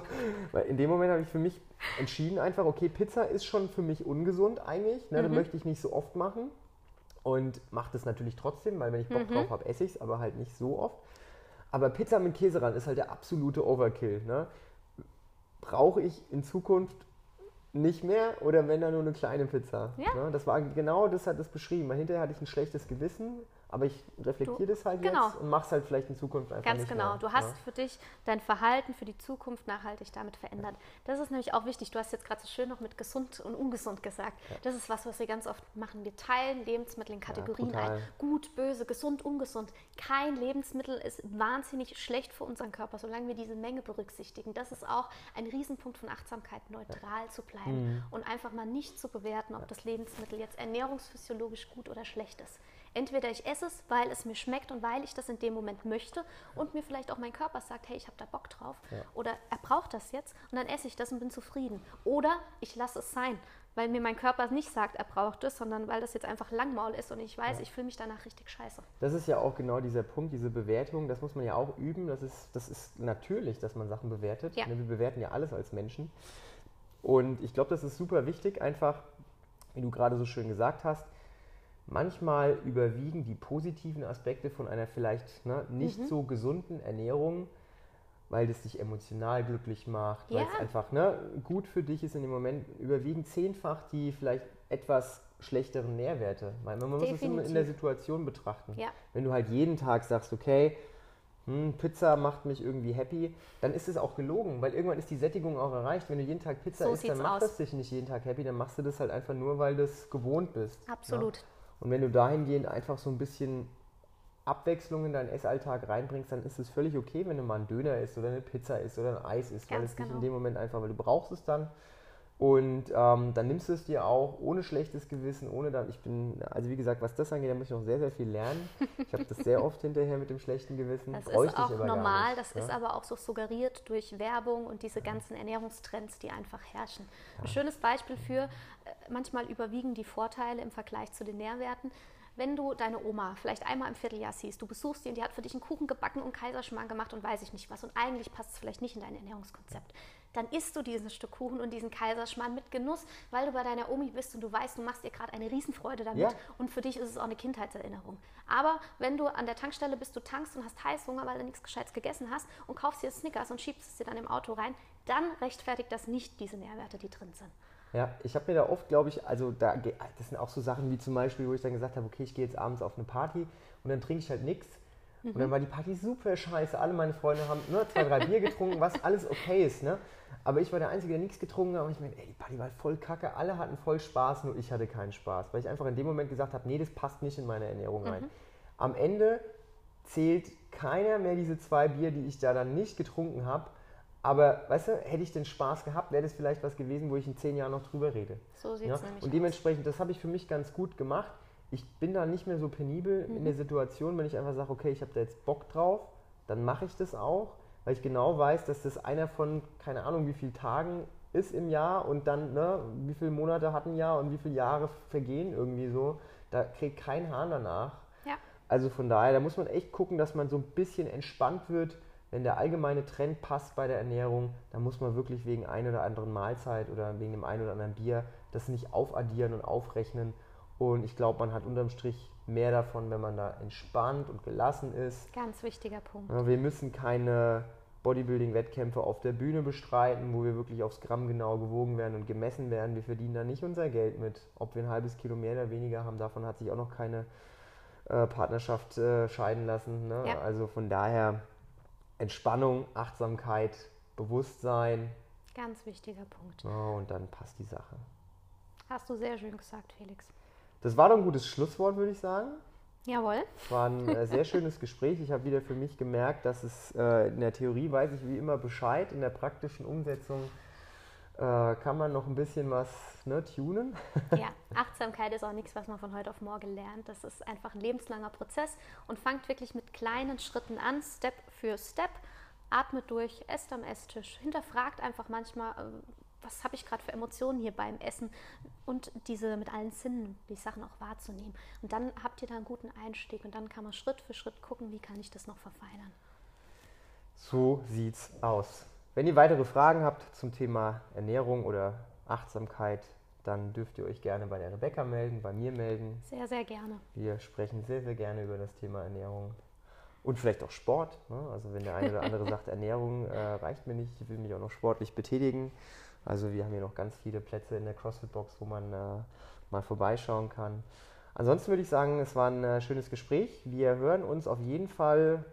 Speaker 1: Weil in dem Moment habe ich für mich entschieden einfach, okay, Pizza ist schon für mich ungesund eigentlich. Ne? Das
Speaker 2: Mhm.
Speaker 1: möchte ich nicht so oft machen. Und mache das natürlich trotzdem, weil wenn ich Bock
Speaker 2: Mhm.
Speaker 1: drauf habe, esse ich es, aber halt nicht so oft. Aber Pizza mit Käserand ist halt der absolute Overkill. Ne? Brauche ich in Zukunft nicht mehr oder wenn dann nur eine kleine Pizza?
Speaker 2: Ja.
Speaker 1: Ne? Das war genau das hat das beschrieben. Hinterher hatte ich ein schlechtes Gewissen, aber ich reflektiere das halt
Speaker 2: genau.
Speaker 1: jetzt und mache es halt vielleicht in Zukunft einfach
Speaker 2: Ganz
Speaker 1: nicht
Speaker 2: genau.
Speaker 1: mehr.
Speaker 2: Du hast
Speaker 1: ne?
Speaker 2: für dich dein Verhalten für die Zukunft nachhaltig damit verändert. Das ist nämlich auch wichtig. Du hast jetzt gerade so schön noch mit gesund und ungesund gesagt. Das ist was, was wir ganz oft machen. Wir teilen Lebensmittel in Kategorien ein. Gut, böse, gesund, ungesund. Kein Lebensmittel ist wahnsinnig schlecht für unseren Körper, solange wir diese Menge berücksichtigen. Das ist auch ein Riesenpunkt von Achtsamkeit, neutral zu bleiben
Speaker 1: Mhm.
Speaker 2: und einfach mal nicht zu bewerten, ob das Lebensmittel jetzt ernährungsphysiologisch gut oder schlecht ist. Entweder ich esse es, weil es mir schmeckt und weil ich das in dem Moment möchte und mir vielleicht auch mein Körper sagt, hey, ich habe da Bock drauf
Speaker 1: Ja.
Speaker 2: oder er braucht das jetzt und dann esse ich das und bin zufrieden. Oder ich lasse es sein, weil mir mein Körper nicht sagt, er braucht es, sondern weil das jetzt einfach Langmaul ist und ich weiß,
Speaker 1: Ja.
Speaker 2: ich fühle mich danach richtig scheiße.
Speaker 1: Das ist ja auch genau dieser Punkt, diese Bewertung, das muss man ja auch üben. Das ist, das ist natürlich, dass man Sachen bewertet.
Speaker 2: Ja.
Speaker 1: Ne, Wir bewerten ja alles als Menschen. Und ich glaube, das ist super wichtig, einfach, wie du gerade so schön gesagt hast, manchmal überwiegen die positiven Aspekte von einer vielleicht ne, nicht
Speaker 2: Mhm.
Speaker 1: so gesunden Ernährung, weil das dich emotional glücklich macht, weil
Speaker 2: Ja.
Speaker 1: es einfach ne, gut für dich ist in dem Moment, überwiegen zehnfach die vielleicht etwas schlechteren Nährwerte. Weil Man muss es immer in der. Situation betrachten.
Speaker 2: Ja.
Speaker 1: Wenn du halt jeden Tag sagst, okay, hm, Pizza macht mich irgendwie happy, dann ist es auch gelogen, weil irgendwann ist die Sättigung auch erreicht. Wenn du jeden Tag Pizza
Speaker 2: So
Speaker 1: isst, dann macht
Speaker 2: aus.
Speaker 1: das dich nicht jeden Tag happy, dann machst du das halt einfach nur, weil du es gewohnt bist. ne?
Speaker 2: Absolut.
Speaker 1: Und wenn du dahingehend einfach so ein bisschen Abwechslung in deinen Essalltag reinbringst, dann ist es völlig okay, wenn du mal einen Döner isst oder eine Pizza isst oder ein Eis isst, weil
Speaker 2: Ganz
Speaker 1: es dich
Speaker 2: genau.
Speaker 1: in dem Moment einfach, weil du brauchst es dann. Und ähm, dann nimmst du es dir auch ohne schlechtes Gewissen, ohne dann, ich bin, also wie gesagt, was das angeht, da muss ich noch sehr, sehr viel lernen. Ich habe das sehr oft hinterher mit dem schlechten Gewissen.
Speaker 2: Das
Speaker 1: Bräuchte
Speaker 2: ist auch normal,
Speaker 1: nicht,
Speaker 2: das
Speaker 1: ne?
Speaker 2: ist aber auch so suggeriert durch Werbung und diese ganzen Ernährungstrends, die einfach herrschen. Ein schönes Beispiel für, äh, manchmal überwiegen die Vorteile im Vergleich zu den Nährwerten. Wenn du deine Oma vielleicht einmal im Vierteljahr siehst, du besuchst die und die hat für dich einen Kuchen gebacken und Kaiserschmarrn gemacht und weiß ich nicht was und eigentlich passt es vielleicht nicht in dein Ernährungskonzept, dann isst du dieses Stück Kuchen und diesen Kaiserschmarrn mit Genuss, weil du bei deiner Omi bist und du weißt, du machst ihr gerade eine Riesenfreude damit
Speaker 1: Ja.
Speaker 2: und für dich ist es auch eine Kindheitserinnerung. Aber wenn du an der Tankstelle bist, du tankst und hast Heißhunger, weil du nichts Gescheites gegessen hast und kaufst dir Snickers und schiebst es dir dann im Auto rein, dann rechtfertigt das nicht diese Nährwerte, die drin sind.
Speaker 1: Ja, ich habe mir da oft, glaube ich, also da, das sind auch so Sachen wie zum Beispiel, wo ich dann gesagt habe, okay, ich gehe jetzt abends auf eine Party und dann trinke ich halt nichts. Und dann war die Party super scheiße. Alle meine Freunde haben nur zwei, drei Bier getrunken, was alles okay ist, ne? Aber ich war der Einzige, der nichts getrunken hat und ich meine, ey, die Party war voll kacke, alle hatten voll Spaß, nur ich hatte keinen Spaß. Weil ich einfach in dem Moment gesagt habe, nee, das passt nicht in meine Ernährung rein. Am Ende zählt keiner mehr diese zwei Bier, die ich da dann nicht getrunken habe. Aber, weißt du, hätte ich den Spaß gehabt, wäre das vielleicht was gewesen, wo ich in zehn Jahren noch drüber rede.
Speaker 2: So sieht
Speaker 1: Ja?
Speaker 2: es nämlich
Speaker 1: Und
Speaker 2: aus.
Speaker 1: dementsprechend, das habe ich für mich ganz gut gemacht. Ich bin da nicht mehr so penibel in
Speaker 2: Mhm.
Speaker 1: der Situation, wenn ich einfach sage, okay, ich habe da jetzt Bock drauf, dann mache ich das auch, weil ich genau weiß, dass das einer von, keine Ahnung, wie vielen Tagen ist im Jahr und dann, ne, wie viele Monate hat ein Jahr und wie viele Jahre vergehen irgendwie so. Da kriegt kein Hahn danach.
Speaker 2: Ja.
Speaker 1: Also von daher, da muss man echt gucken, dass man so ein bisschen entspannt wird. Wenn der allgemeine Trend passt bei der Ernährung, dann muss man wirklich wegen ein oder anderen Mahlzeit oder wegen dem einen oder anderen Bier das nicht aufaddieren und aufrechnen. Und ich glaube, man hat unterm Strich mehr davon, wenn man da entspannt und gelassen ist.
Speaker 2: Ganz wichtiger Punkt.
Speaker 1: Wir müssen keine Bodybuilding-Wettkämpfe auf der Bühne bestreiten, wo wir wirklich aufs Gramm genau gewogen werden und gemessen werden. Wir verdienen da nicht unser Geld mit. Ob wir ein halbes Kilo mehr oder weniger haben, davon hat sich auch noch keine äh, Partnerschaft äh, scheiden lassen. Ne?
Speaker 2: Ja.
Speaker 1: Also von daher Entspannung, Achtsamkeit, Bewusstsein
Speaker 2: Ganz wichtiger Punkt.
Speaker 1: ja, und dann passt die Sache.
Speaker 2: Hast du sehr schön gesagt, Felix.
Speaker 1: Das war doch ein gutes Schlusswort, würde ich sagen.
Speaker 2: Jawohl.
Speaker 1: Es war ein äh, sehr schönes Gespräch. Ich habe wieder für mich gemerkt, dass es äh, in der Theorie weiß ich wie immer Bescheid, in der praktischen Umsetzung äh, kann man noch ein bisschen was ne, tunen. [LAUGHS]
Speaker 2: Ja, Achtsamkeit ist auch nichts, was man von heute auf morgen lernt. Das ist einfach ein lebenslanger Prozess und fangt wirklich mit kleinen Schritten an, Step für Step. Atmet durch, esst am Esstisch, hinterfragt einfach manchmal, ähm, was habe ich gerade für Emotionen hier beim Essen und diese mit allen Sinnen, die Sachen auch wahrzunehmen. Und dann habt ihr da einen guten Einstieg und dann kann man Schritt für Schritt gucken, wie kann ich das noch verfeinern.
Speaker 1: So sieht's aus. Wenn ihr weitere Fragen habt zum Thema Ernährung oder Achtsamkeit, dann dürft ihr euch gerne bei der Rebecca melden, bei mir melden.
Speaker 2: Sehr, sehr gerne.
Speaker 1: Wir sprechen sehr, sehr gerne über das Thema Ernährung. Und vielleicht auch Sport. Ne? Also wenn der eine oder andere [LAUGHS] sagt, Ernährung äh, reicht mir nicht, ich will mich auch noch sportlich betätigen. Also wir haben hier noch ganz viele Plätze in der CrossFit-Box, wo man äh, mal vorbeischauen kann. Ansonsten würde ich sagen, es war ein äh, schönes Gespräch. Wir hören uns auf jeden Fall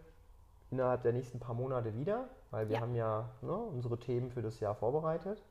Speaker 1: innerhalb der nächsten paar Monate wieder, weil wir
Speaker 2: Ja.
Speaker 1: haben ja ne, unsere Themen für das Jahr vorbereitet.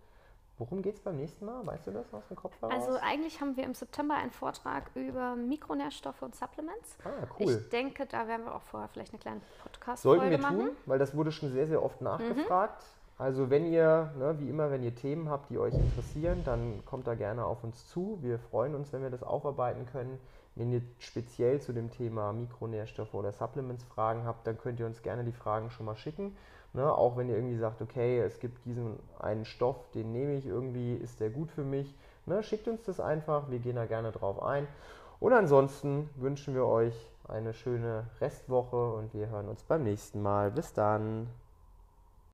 Speaker 1: Worum geht es beim nächsten Mal? Weißt du das aus dem Kopf heraus?
Speaker 2: Also eigentlich haben wir im September einen Vortrag über Mikronährstoffe und Supplements.
Speaker 1: ah, cool.
Speaker 2: Ich denke, da werden wir auch vorher vielleicht eine kleine
Speaker 1: Sollten
Speaker 2: Podcast-Folge
Speaker 1: wir
Speaker 2: machen. Mhm.
Speaker 1: tun, weil das wurde schon sehr, sehr oft nachgefragt. Also wenn ihr, ne, wie immer, wenn ihr Themen habt, die euch interessieren, dann kommt da gerne auf uns zu. Wir freuen uns, wenn wir das aufarbeiten können. Wenn ihr speziell zu dem Thema Mikronährstoffe oder Supplements Fragen habt, dann könnt ihr uns gerne die Fragen schon mal schicken. Ne? Auch wenn ihr irgendwie sagt, okay, es gibt diesen einen Stoff, den nehme ich irgendwie, ist der gut für mich. Ne? Schickt uns das einfach, wir gehen da gerne drauf ein. Und ansonsten wünschen wir euch eine schöne Restwoche und wir hören uns beim nächsten Mal. Bis dann.